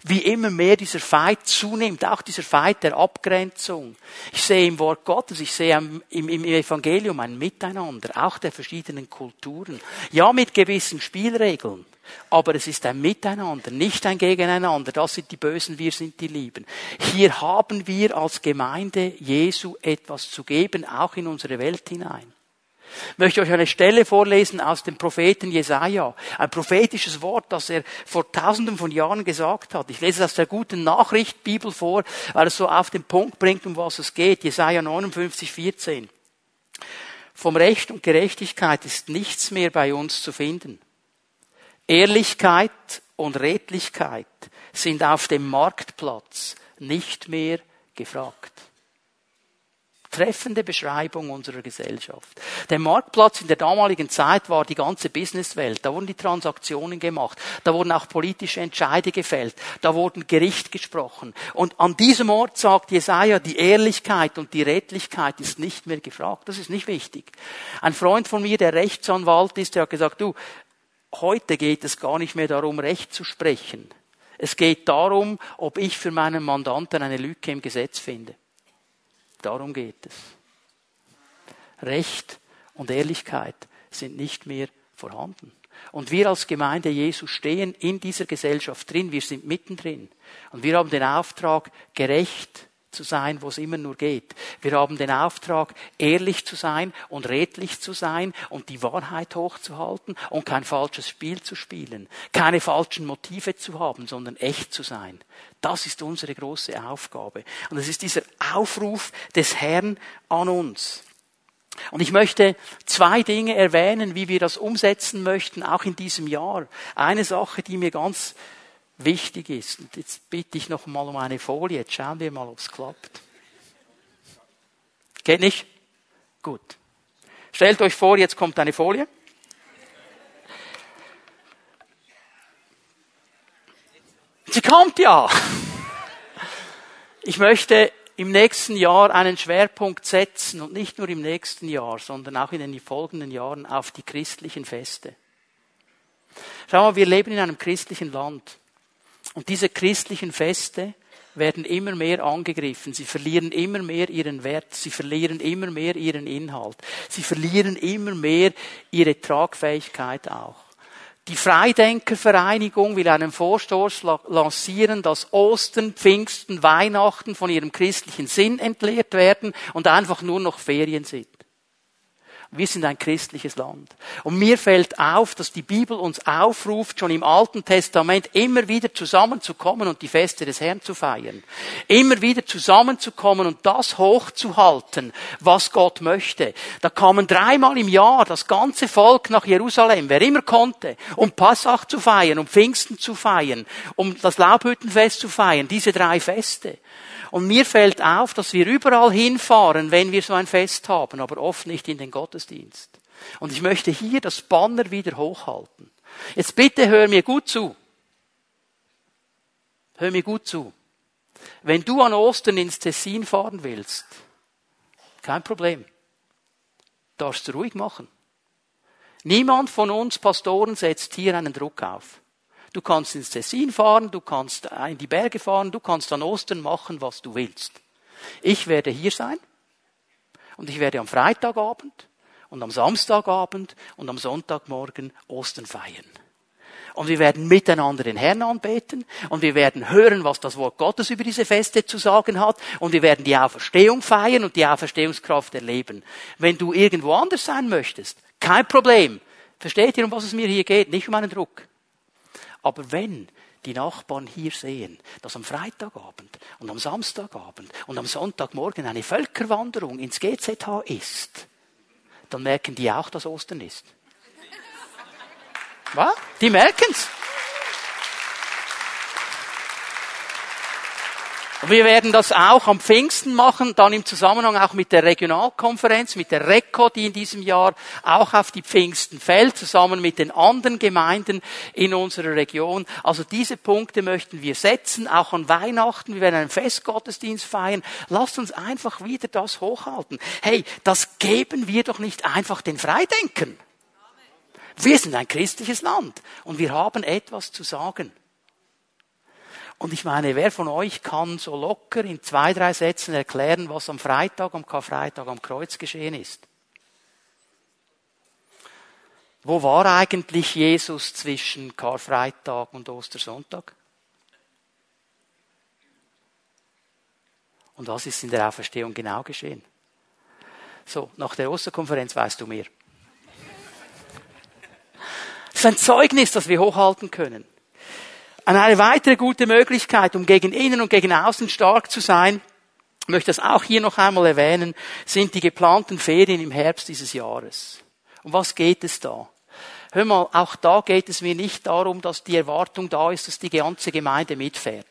Wie immer mehr dieser Feind zunimmt, auch dieser Feind der Abgrenzung. Ich sehe im Wort Gottes, ich sehe im, im Evangelium ein Miteinander, auch der verschiedenen Kulturen. Ja, mit gewissen Spielregeln. Aber es ist ein Miteinander, nicht ein Gegeneinander. Das sind die Bösen, wir sind die Lieben. Hier haben wir als Gemeinde Jesu etwas zu geben, auch in unsere Welt hinein. Ich möchte euch eine Stelle vorlesen aus dem Propheten Jesaja. Ein prophetisches Wort, das er vor tausenden von Jahren gesagt hat. Ich lese aus der guten Nachricht Bibel vor, weil es so auf den Punkt bringt, um was es geht. Jesaja 59, 14. Vom Recht und Gerechtigkeit ist nichts mehr bei uns zu finden. Ehrlichkeit und Redlichkeit sind auf dem Marktplatz nicht mehr gefragt. treffende Beschreibung unserer Gesellschaft. Der Marktplatz in der damaligen Zeit war die ganze Businesswelt. Da wurden die Transaktionen gemacht. Da wurden auch politische Entscheide gefällt. Da wurden Gericht gesprochen. Und an diesem Ort sagt Jesaja, die Ehrlichkeit und die Redlichkeit ist nicht mehr gefragt. Das ist nicht wichtig. Ein Freund von mir, der Rechtsanwalt ist, der hat gesagt, du, heute geht es gar nicht mehr darum, Recht zu sprechen. Es geht darum, ob ich für meinen Mandanten eine Lücke im Gesetz finde. Darum geht es. Recht und Ehrlichkeit sind nicht mehr vorhanden. Und wir als Gemeinde Jesus stehen in dieser Gesellschaft drin, wir sind mittendrin. Und wir haben den Auftrag, gerecht zu sein, wo es immer nur geht. Wir haben den Auftrag, ehrlich zu sein und redlich zu sein und die Wahrheit hochzuhalten und kein falsches Spiel zu spielen, keine falschen Motive zu haben, sondern echt zu sein. Das ist unsere große Aufgabe. Und es ist dieser Aufruf des Herrn an uns. Und ich möchte zwei Dinge erwähnen, wie wir das umsetzen möchten, auch in diesem Jahr. Eine Sache, die mir ganz wichtig ist. Und jetzt bitte ich noch mal um eine Folie. Jetzt schauen wir mal, ob es klappt. Geht nicht? Gut. Stellt euch vor, jetzt kommt eine Folie. Sie kommt ja. Ich möchte im nächsten Jahr einen Schwerpunkt setzen und nicht nur im nächsten Jahr, sondern auch in den folgenden Jahren auf die christlichen Feste. Schau mal, wir leben in einem christlichen Land. Und diese christlichen Feste werden immer mehr angegriffen. Sie verlieren immer mehr ihren Wert. Sie verlieren immer mehr ihren Inhalt. Sie verlieren immer mehr ihre Tragfähigkeit auch. Die Freidenkervereinigung will einen Vorstoß lancieren, dass Ostern, Pfingsten, Weihnachten von ihrem christlichen Sinn entleert werden und einfach nur noch Ferien sind. Wir sind ein christliches Land. Und mir fällt auf, dass die Bibel uns aufruft, schon im Alten Testament immer wieder zusammenzukommen und die Feste des Herrn zu feiern. Immer wieder zusammenzukommen und das hochzuhalten, was Gott möchte. Da kamen dreimal im Jahr das ganze Volk nach Jerusalem, wer immer konnte, um Passach zu feiern, um Pfingsten zu feiern, um das Laubhüttenfest zu feiern, diese drei Feste. Und mir fällt auf, dass wir überall hinfahren, wenn wir so ein Fest haben, aber oft nicht in den Gottesdienst. Und ich möchte hier das Banner wieder hochhalten. Jetzt bitte hör mir gut zu. Hör mir gut zu. Wenn du an Ostern ins Tessin fahren willst, kein Problem. Darfst du ruhig machen. Niemand von uns Pastoren setzt hier einen Druck auf. Du kannst ins Tessin fahren, du kannst in die Berge fahren, du kannst an Ostern machen, was du willst. Ich werde hier sein und ich werde am Freitagabend und am Samstagabend und am Sonntagmorgen Ostern feiern. Und wir werden miteinander den Herrn anbeten und wir werden hören, was das Wort Gottes über diese Feste zu sagen hat und wir werden die Auferstehung feiern und die Auferstehungskraft erleben. Wenn du irgendwo anders sein möchtest, kein Problem. Versteht ihr, um was es mir hier geht? Nicht um einen Druck. Aber wenn die Nachbarn hier sehen, dass am Freitagabend und am Samstagabend und am Sonntagmorgen eine Völkerwanderung ins GZH ist, dann merken die auch, dass Ostern ist. Was? Die merken's. Wir werden das auch am Pfingsten machen, dann im Zusammenhang auch mit der Regionalkonferenz, mit der RECO, die in diesem Jahr auch auf die Pfingsten fällt, zusammen mit den anderen Gemeinden in unserer Region. Also diese Punkte möchten wir setzen, auch an Weihnachten. Wir werden einen Festgottesdienst feiern. Lasst uns einfach wieder das hochhalten. Hey, das geben wir doch nicht einfach den Freidenken. Wir sind ein christliches Land und wir haben etwas zu sagen. Und ich meine, wer von euch kann so locker in zwei, drei Sätzen erklären, was am Freitag, am Karfreitag am Kreuz geschehen ist? Wo war eigentlich Jesus zwischen Karfreitag und Ostersonntag? Und was ist in der Auferstehung genau geschehen? So, nach der Osterkonferenz weißt du mehr. Das ist ein Zeugnis, das wir hochhalten können. Eine weitere gute Möglichkeit, um gegen innen und gegen außen stark zu sein, möchte das auch hier noch einmal erwähnen, sind die geplanten Ferien im Herbst dieses Jahres. Um was geht es da? Hör mal, auch da geht es mir nicht darum, dass die Erwartung da ist, dass die ganze Gemeinde mitfährt.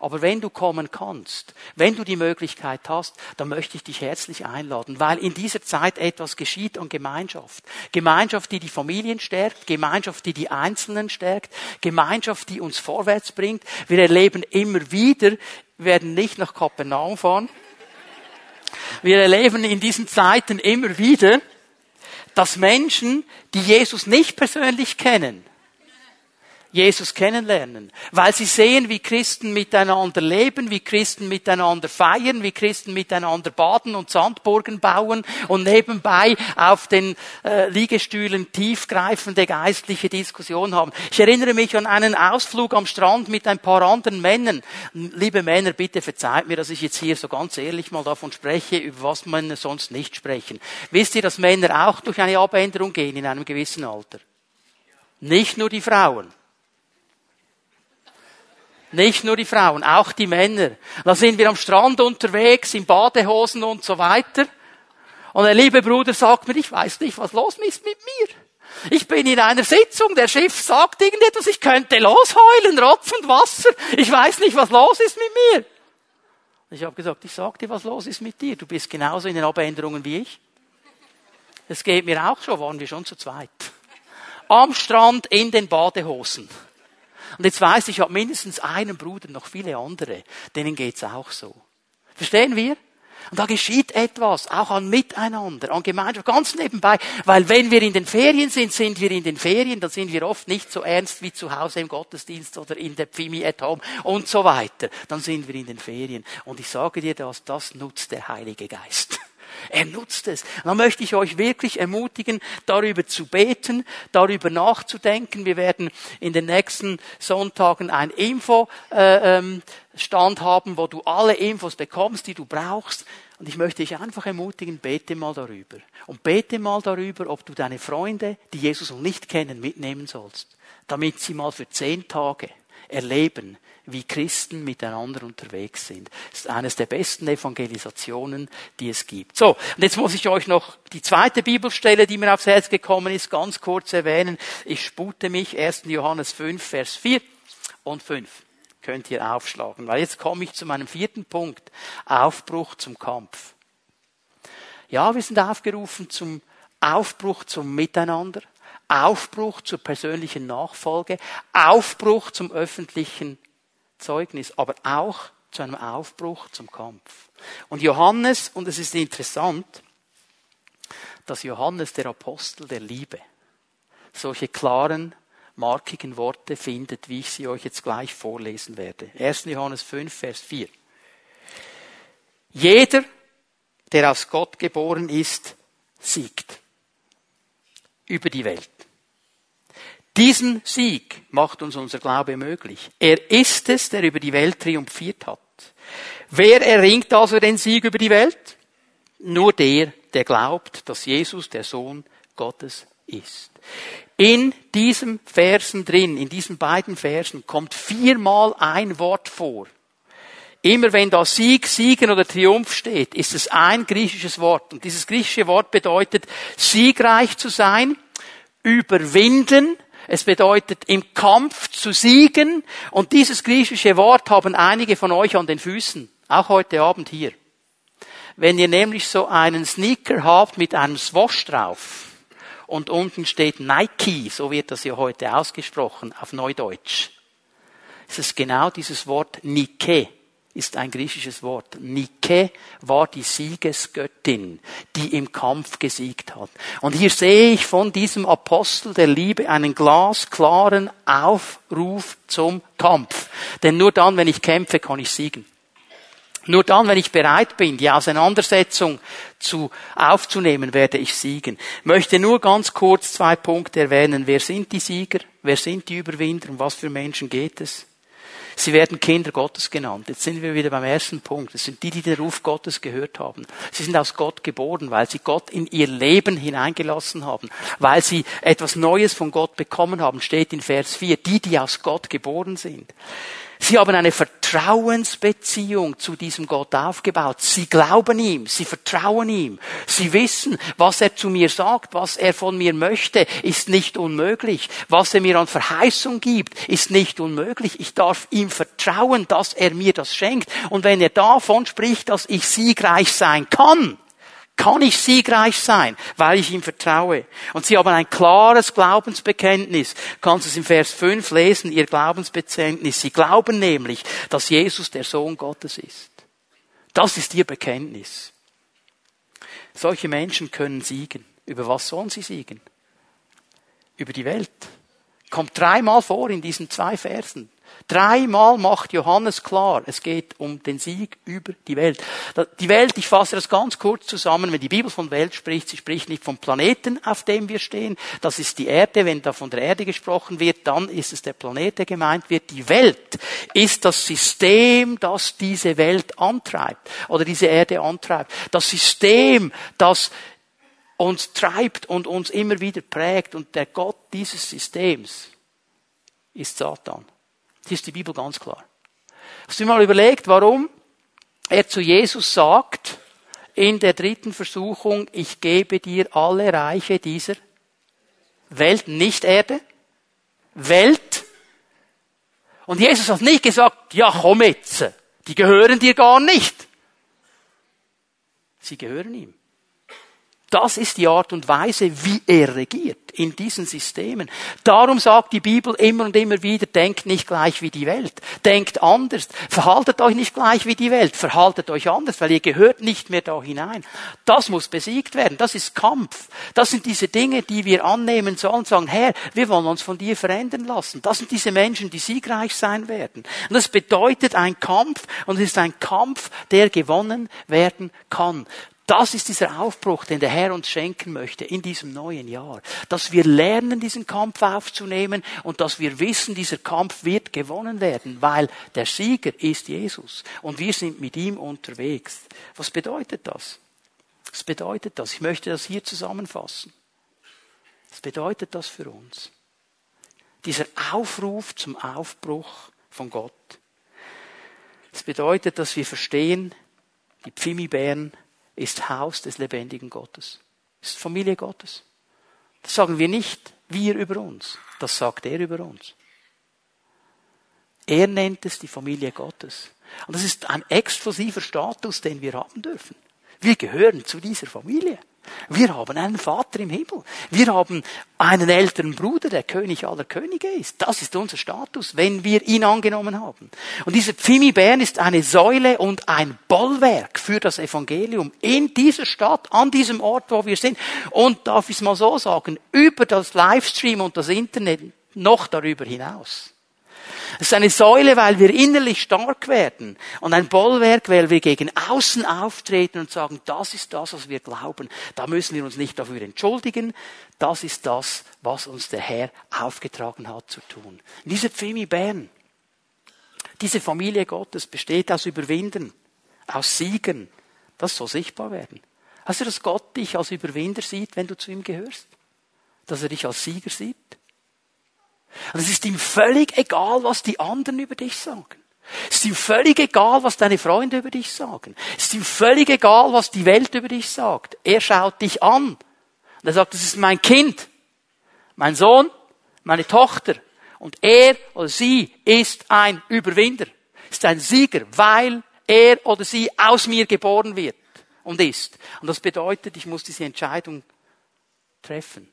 Aber wenn du kommen kannst, wenn du die Möglichkeit hast, dann möchte ich dich herzlich einladen, weil in dieser Zeit etwas geschieht an Gemeinschaft. Gemeinschaft, die die Familien stärkt, Gemeinschaft, die die Einzelnen stärkt, Gemeinschaft, die uns vorwärts bringt. Wir erleben immer wieder, wir werden nicht nach Kapernaum fahren. Wir erleben in diesen Zeiten immer wieder, dass Menschen, die Jesus nicht persönlich kennen, Jesus kennenlernen, weil sie sehen, wie Christen miteinander leben, wie Christen miteinander feiern, wie Christen miteinander baden und Sandburgen bauen und nebenbei auf den äh, Liegestühlen tiefgreifende geistliche Diskussionen haben. Ich erinnere mich an einen Ausflug am Strand mit ein paar anderen Männern. Liebe Männer, bitte verzeiht mir, dass ich jetzt hier so ganz ehrlich mal davon spreche, über was Männer sonst nicht sprechen. Wisst ihr, dass Männer auch durch eine Abänderung gehen in einem gewissen Alter? Nicht nur die Frauen. Nicht nur die Frauen, auch die Männer. Da sind wir am Strand unterwegs, in Badehosen und so weiter. Und der liebe Bruder sagt mir, ich weiß nicht, was los ist mit mir. Ich bin in einer Sitzung, der Chef sagt irgendetwas, ich könnte losheulen, Rotz und Wasser. Ich weiß nicht, was los ist mit mir. Ich habe gesagt, ich sag dir, was los ist mit dir. Du bist genauso in den Abänderungen wie ich. Es geht mir auch schon, waren wir schon zu zweit. Am Strand in den Badehosen. Und jetzt weiß ich, ich habe mindestens einen Bruder, noch viele andere, denen geht's auch so. Verstehen wir? Und da geschieht etwas, auch an Miteinander, an Gemeinschaft, ganz nebenbei. Weil wenn wir in den Ferien sind, sind wir in den Ferien, dann sind wir oft nicht so ernst wie zu Hause im Gottesdienst oder in der Pfimi at home und so weiter. Dann sind wir in den Ferien. Und ich sage dir das, das nutzt der Heilige Geist. Er nutzt es. Und dann möchte ich euch wirklich ermutigen, darüber zu beten, darüber nachzudenken. Wir werden in den nächsten Sonntagen ein Infostand äh, ähm, haben, wo du alle Infos bekommst, die du brauchst. Und ich möchte dich einfach ermutigen, bete mal darüber. Und bete mal darüber, ob du deine Freunde, die Jesus noch nicht kennen, mitnehmen sollst. Damit sie mal für zehn Tage erleben, wie Christen miteinander unterwegs sind. Das ist eines der besten Evangelisationen, die es gibt. So, und jetzt muss ich euch noch die zweite Bibelstelle, die mir aufs Herz gekommen ist, ganz kurz erwähnen. Ich spute mich, 1. Johannes 5, Vers 4 und 5. Könnt ihr aufschlagen, weil jetzt komme ich zu meinem vierten Punkt. Aufbruch zum Kampf. Ja, wir sind aufgerufen zum Aufbruch zum Miteinander. Aufbruch zur persönlichen Nachfolge, Aufbruch zum öffentlichen Zeugnis, aber auch zu einem Aufbruch zum Kampf. Und Johannes, und es ist interessant, dass Johannes der Apostel der Liebe solche klaren, markigen Worte findet, wie ich sie euch jetzt gleich vorlesen werde. 1. Johannes 5, Vers 4. Jeder, der aus Gott geboren ist, siegt über die Welt. Diesen Sieg macht uns unser Glaube möglich. Er ist es, der über die Welt triumphiert hat. Wer erringt also den Sieg über die Welt? Nur der, der glaubt, dass Jesus der Sohn Gottes ist. In diesem Versen drin, in diesen beiden Versen kommt viermal ein Wort vor. Immer wenn da Sieg, Siegen oder Triumph steht, ist es ein griechisches Wort. Und dieses griechische Wort bedeutet, siegreich zu sein, überwinden, es bedeutet im Kampf zu siegen. Und dieses griechische Wort haben einige von euch an den Füßen. Auch heute Abend hier. Wenn ihr nämlich so einen Sneaker habt mit einem Swash drauf und unten steht Nike, so wird das ja heute ausgesprochen auf Neudeutsch, ist es genau dieses Wort Nike ist ein griechisches Wort. Nike war die Siegesgöttin, die im Kampf gesiegt hat. Und hier sehe ich von diesem Apostel der Liebe einen glasklaren Aufruf zum Kampf. Denn nur dann, wenn ich kämpfe, kann ich siegen. Nur dann, wenn ich bereit bin, die Auseinandersetzung zu, aufzunehmen, werde ich siegen. Möchte nur ganz kurz zwei Punkte erwähnen. Wer sind die Sieger? Wer sind die Überwinder? Um was für Menschen geht es? Sie werden Kinder Gottes genannt. Jetzt sind wir wieder beim ersten Punkt. Es sind die, die den Ruf Gottes gehört haben. Sie sind aus Gott geboren, weil sie Gott in ihr Leben hineingelassen haben, weil sie etwas Neues von Gott bekommen haben, steht in Vers 4. Die, die aus Gott geboren sind. Sie haben eine Vertrauensbeziehung zu diesem Gott aufgebaut. Sie glauben ihm, sie vertrauen ihm. Sie wissen, was er zu mir sagt, was er von mir möchte, ist nicht unmöglich. Was er mir an Verheißung gibt, ist nicht unmöglich. Ich darf ihm vertrauen, dass er mir das schenkt. Und wenn er davon spricht, dass ich siegreich sein kann, kann ich siegreich sein, weil ich ihm vertraue. Und sie haben ein klares Glaubensbekenntnis. Du kannst es im Vers 5 lesen, ihr Glaubensbekenntnis. Sie glauben nämlich, dass Jesus der Sohn Gottes ist. Das ist ihr Bekenntnis. Solche Menschen können siegen. Über was sollen sie siegen? Über die Welt. Kommt dreimal vor in diesen zwei Versen. Dreimal macht Johannes klar, es geht um den Sieg über die Welt. Die Welt, ich fasse das ganz kurz zusammen, wenn die Bibel von Welt spricht, sie spricht nicht vom Planeten, auf dem wir stehen, das ist die Erde, wenn da von der Erde gesprochen wird, dann ist es der Planet, der gemeint wird. Die Welt ist das System, das diese Welt antreibt oder diese Erde antreibt. Das System, das uns treibt und uns immer wieder prägt und der Gott dieses Systems ist Satan. Hier ist die Bibel ganz klar. Hast du mal überlegt, warum er zu Jesus sagt, in der dritten Versuchung, ich gebe dir alle Reiche dieser Welt, nicht Erde, Welt. Und Jesus hat nicht gesagt, ja komm jetzt, die gehören dir gar nicht. Sie gehören ihm. Das ist die Art und Weise, wie er regiert in diesen Systemen. Darum sagt die Bibel immer und immer wieder, denkt nicht gleich wie die Welt. Denkt anders. Verhaltet euch nicht gleich wie die Welt. Verhaltet euch anders, weil ihr gehört nicht mehr da hinein. Das muss besiegt werden. Das ist Kampf. Das sind diese Dinge, die wir annehmen sollen sagen, Herr, wir wollen uns von dir verändern lassen. Das sind diese Menschen, die siegreich sein werden. Und das bedeutet ein Kampf und es ist ein Kampf, der gewonnen werden kann. Das ist dieser Aufbruch, den der Herr uns schenken möchte in diesem neuen Jahr. Dass wir lernen, diesen Kampf aufzunehmen und dass wir wissen, dieser Kampf wird gewonnen werden, weil der Sieger ist Jesus und wir sind mit ihm unterwegs. Was bedeutet das? Was bedeutet das? Ich möchte das hier zusammenfassen. Was bedeutet das für uns? Dieser Aufruf zum Aufbruch von Gott. Das bedeutet, dass wir verstehen, die Pfimibären ist Haus des lebendigen Gottes. Ist Familie Gottes. Das sagen wir nicht wir über uns. Das sagt er über uns. Er nennt es die Familie Gottes. Und das ist ein exklusiver Status, den wir haben dürfen. Wir gehören zu dieser Familie. Wir haben einen Vater im Himmel. Wir haben einen älteren Bruder, der König aller Könige ist. Das ist unser Status, wenn wir ihn angenommen haben. Und dieser Pfimi Bern ist eine Säule und ein Bollwerk für das Evangelium in dieser Stadt, an diesem Ort, wo wir sind. Und darf ich es mal so sagen, über das Livestream und das Internet noch darüber hinaus. Es ist eine Säule, weil wir innerlich stark werden und ein Bollwerk, weil wir gegen außen auftreten und sagen, das ist das, was wir glauben. Da müssen wir uns nicht dafür entschuldigen. Das ist das, was uns der Herr aufgetragen hat zu tun. Diese Pfimi Bern, diese Familie Gottes besteht aus Überwinden, aus Siegen. Das soll sichtbar werden. Hast du, dass Gott dich als Überwinder sieht, wenn du zu ihm gehörst? Dass er dich als Sieger sieht? Und es ist ihm völlig egal, was die anderen über dich sagen. Es ist ihm völlig egal, was deine Freunde über dich sagen. Es ist ihm völlig egal, was die Welt über dich sagt. Er schaut dich an. Und er sagt, das ist mein Kind, mein Sohn, meine Tochter. Und er oder sie ist ein Überwinder, ist ein Sieger, weil er oder sie aus mir geboren wird und ist. Und das bedeutet, ich muss diese Entscheidung treffen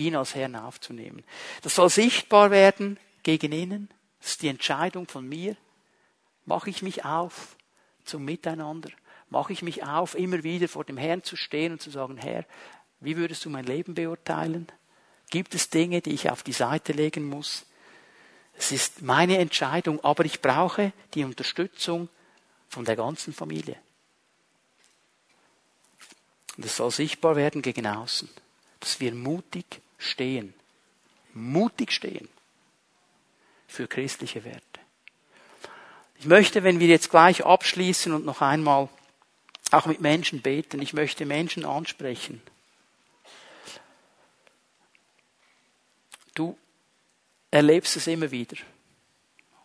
ihn als Herrn aufzunehmen. Das soll sichtbar werden gegen innen. Das ist die Entscheidung von mir. Mache ich mich auf zum Miteinander? Mache ich mich auf, immer wieder vor dem Herrn zu stehen und zu sagen, Herr, wie würdest du mein Leben beurteilen? Gibt es Dinge, die ich auf die Seite legen muss? Es ist meine Entscheidung, aber ich brauche die Unterstützung von der ganzen Familie. Und es soll sichtbar werden gegen außen, dass wir mutig stehen. Mutig stehen für christliche Werte. Ich möchte, wenn wir jetzt gleich abschließen und noch einmal auch mit Menschen beten, ich möchte Menschen ansprechen. Du erlebst es immer wieder.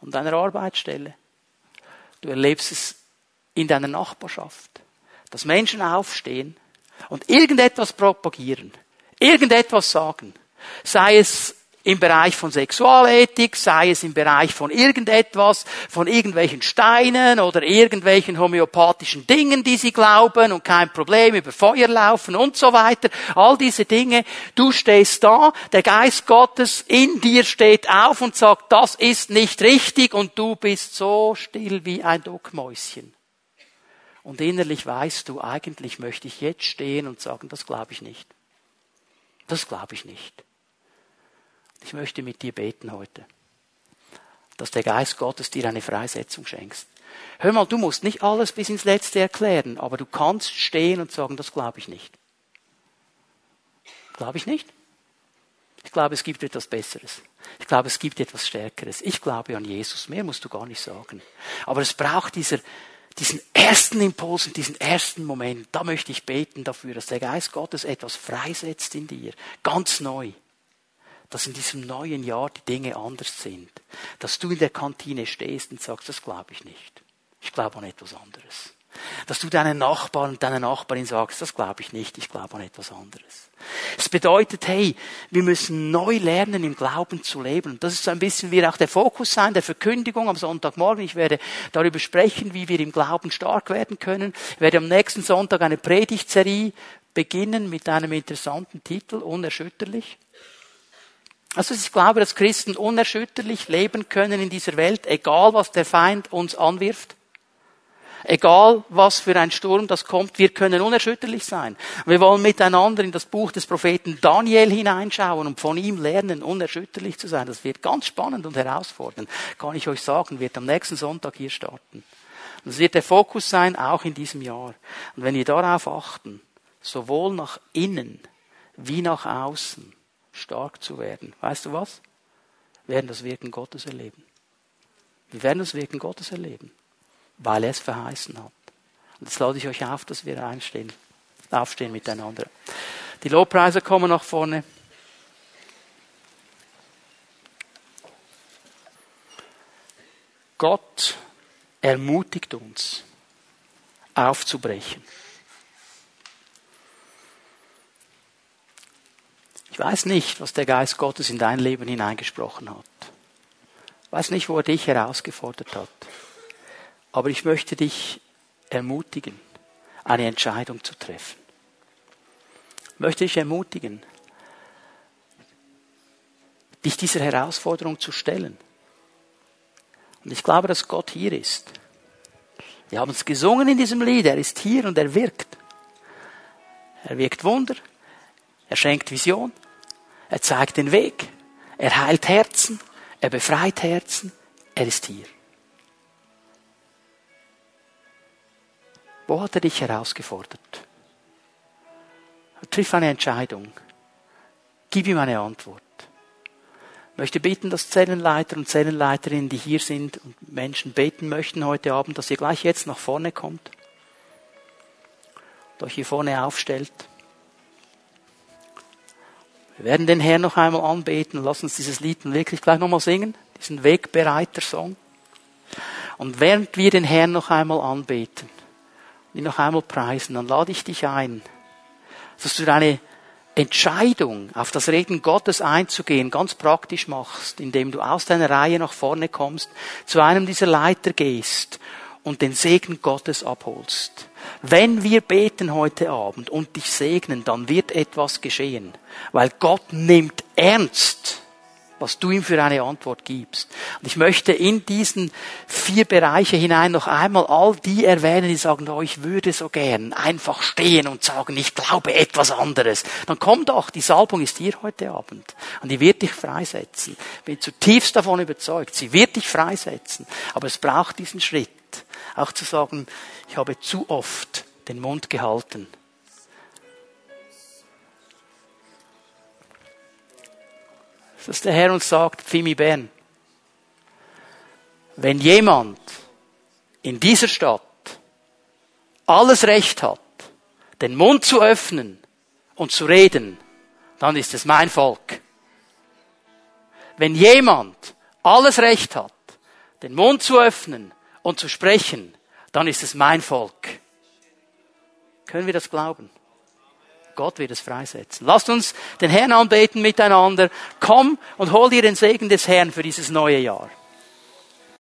an deiner Arbeitsstelle. Du erlebst es in deiner Nachbarschaft, dass Menschen aufstehen und irgendetwas propagieren, irgendetwas sagen. Sei es im Bereich von Sexualethik, sei es im Bereich von irgendetwas, von irgendwelchen Steinen oder irgendwelchen homöopathischen Dingen, die sie glauben und kein Problem über Feuer laufen und so weiter. All diese Dinge. Du stehst da, der Geist Gottes in dir steht auf und sagt, das ist nicht richtig und du bist so still wie ein Duckmäuschen. Und innerlich weißt du, eigentlich möchte ich jetzt stehen und sagen, das glaube ich nicht. Das glaube ich nicht. Ich möchte mit dir beten heute, dass der Geist Gottes dir eine Freisetzung schenkst. Hör mal, du musst nicht alles bis ins Letzte erklären, aber du kannst stehen und sagen, das glaube ich nicht. Glaube ich nicht? Ich glaube, es gibt etwas Besseres. Ich glaube, es gibt etwas Stärkeres. Ich glaube an Jesus. Mehr musst du gar nicht sagen. Aber es braucht dieser, diesen ersten Impuls und diesen ersten Moment. Da möchte ich beten dafür, dass der Geist Gottes etwas freisetzt in dir. Ganz neu dass in diesem neuen Jahr die Dinge anders sind. Dass du in der Kantine stehst und sagst, das glaube ich nicht. Ich glaube an etwas anderes. Dass du deinen Nachbarn und deiner Nachbarin sagst, das glaube ich nicht, ich glaube an etwas anderes. Es bedeutet, hey, wir müssen neu lernen, im Glauben zu leben. Und das ist so ein bisschen wie auch der Fokus sein, der Verkündigung am Sonntagmorgen. Ich werde darüber sprechen, wie wir im Glauben stark werden können. Ich werde am nächsten Sonntag eine Predigtserie beginnen mit einem interessanten Titel, unerschütterlich. Also ich glaube, dass Christen unerschütterlich leben können in dieser Welt, egal was der Feind uns anwirft. Egal was für ein Sturm das kommt, wir können unerschütterlich sein. Wir wollen miteinander in das Buch des Propheten Daniel hineinschauen und von ihm lernen, unerschütterlich zu sein. Das wird ganz spannend und herausfordernd. Kann ich euch sagen, wird am nächsten Sonntag hier starten. Und das wird der Fokus sein, auch in diesem Jahr. Und wenn wir darauf achten, sowohl nach innen wie nach außen, stark zu werden. Weißt du was? Wir werden das Wirken Gottes erleben. Wir werden das Wirken Gottes erleben, weil er es verheißen hat. Und jetzt lade ich euch auf, dass wir einstehen, aufstehen miteinander. Die Lobpreise kommen nach vorne. Gott ermutigt uns, aufzubrechen. Ich weiß nicht, was der Geist Gottes in dein Leben hineingesprochen hat. Ich weiß nicht, wo er dich herausgefordert hat. Aber ich möchte dich ermutigen, eine Entscheidung zu treffen. Ich möchte dich ermutigen, dich dieser Herausforderung zu stellen. Und ich glaube, dass Gott hier ist. Wir haben es gesungen in diesem Lied. Er ist hier und er wirkt. Er wirkt Wunder. Er schenkt Vision. Er zeigt den Weg. Er heilt Herzen. Er befreit Herzen. Er ist hier. Wo hat er dich herausgefordert? Triff eine Entscheidung. Gib ihm eine Antwort. Ich möchte bitten, dass Zellenleiter und Zellenleiterinnen, die hier sind und Menschen beten möchten heute Abend, dass ihr gleich jetzt nach vorne kommt und euch hier vorne aufstellt. Wir werden den Herrn noch einmal anbeten. Lass uns dieses Lied wirklich gleich nochmal singen. Diesen Wegbereiter-Song. Und während wir den Herrn noch einmal anbeten, ihn noch einmal preisen, dann lade ich dich ein, dass du deine Entscheidung, auf das Reden Gottes einzugehen, ganz praktisch machst, indem du aus deiner Reihe nach vorne kommst, zu einem dieser Leiter gehst und den Segen Gottes abholst. Wenn wir beten heute Abend und dich segnen, dann wird etwas geschehen, weil Gott nimmt ernst, was du ihm für eine Antwort gibst. Und ich möchte in diesen vier Bereiche hinein noch einmal all die erwähnen, die sagen, oh, ich würde so gern einfach stehen und sagen, ich glaube etwas anderes. Dann komm doch, die Salbung ist hier heute Abend und die wird dich freisetzen. Bin zutiefst davon überzeugt, sie wird dich freisetzen. Aber es braucht diesen Schritt, auch zu sagen, ich habe zu oft den Mund gehalten. Dass der Herr uns sagt, Fimi Ben, wenn jemand in dieser Stadt alles Recht hat, den Mund zu öffnen und zu reden, dann ist es mein Volk. Wenn jemand alles Recht hat, den Mund zu öffnen und zu sprechen, dann ist es mein Volk. Können wir das glauben? Gott wird es freisetzen. Lasst uns den Herrn anbeten miteinander. Komm und hol dir den Segen des Herrn für dieses neue Jahr.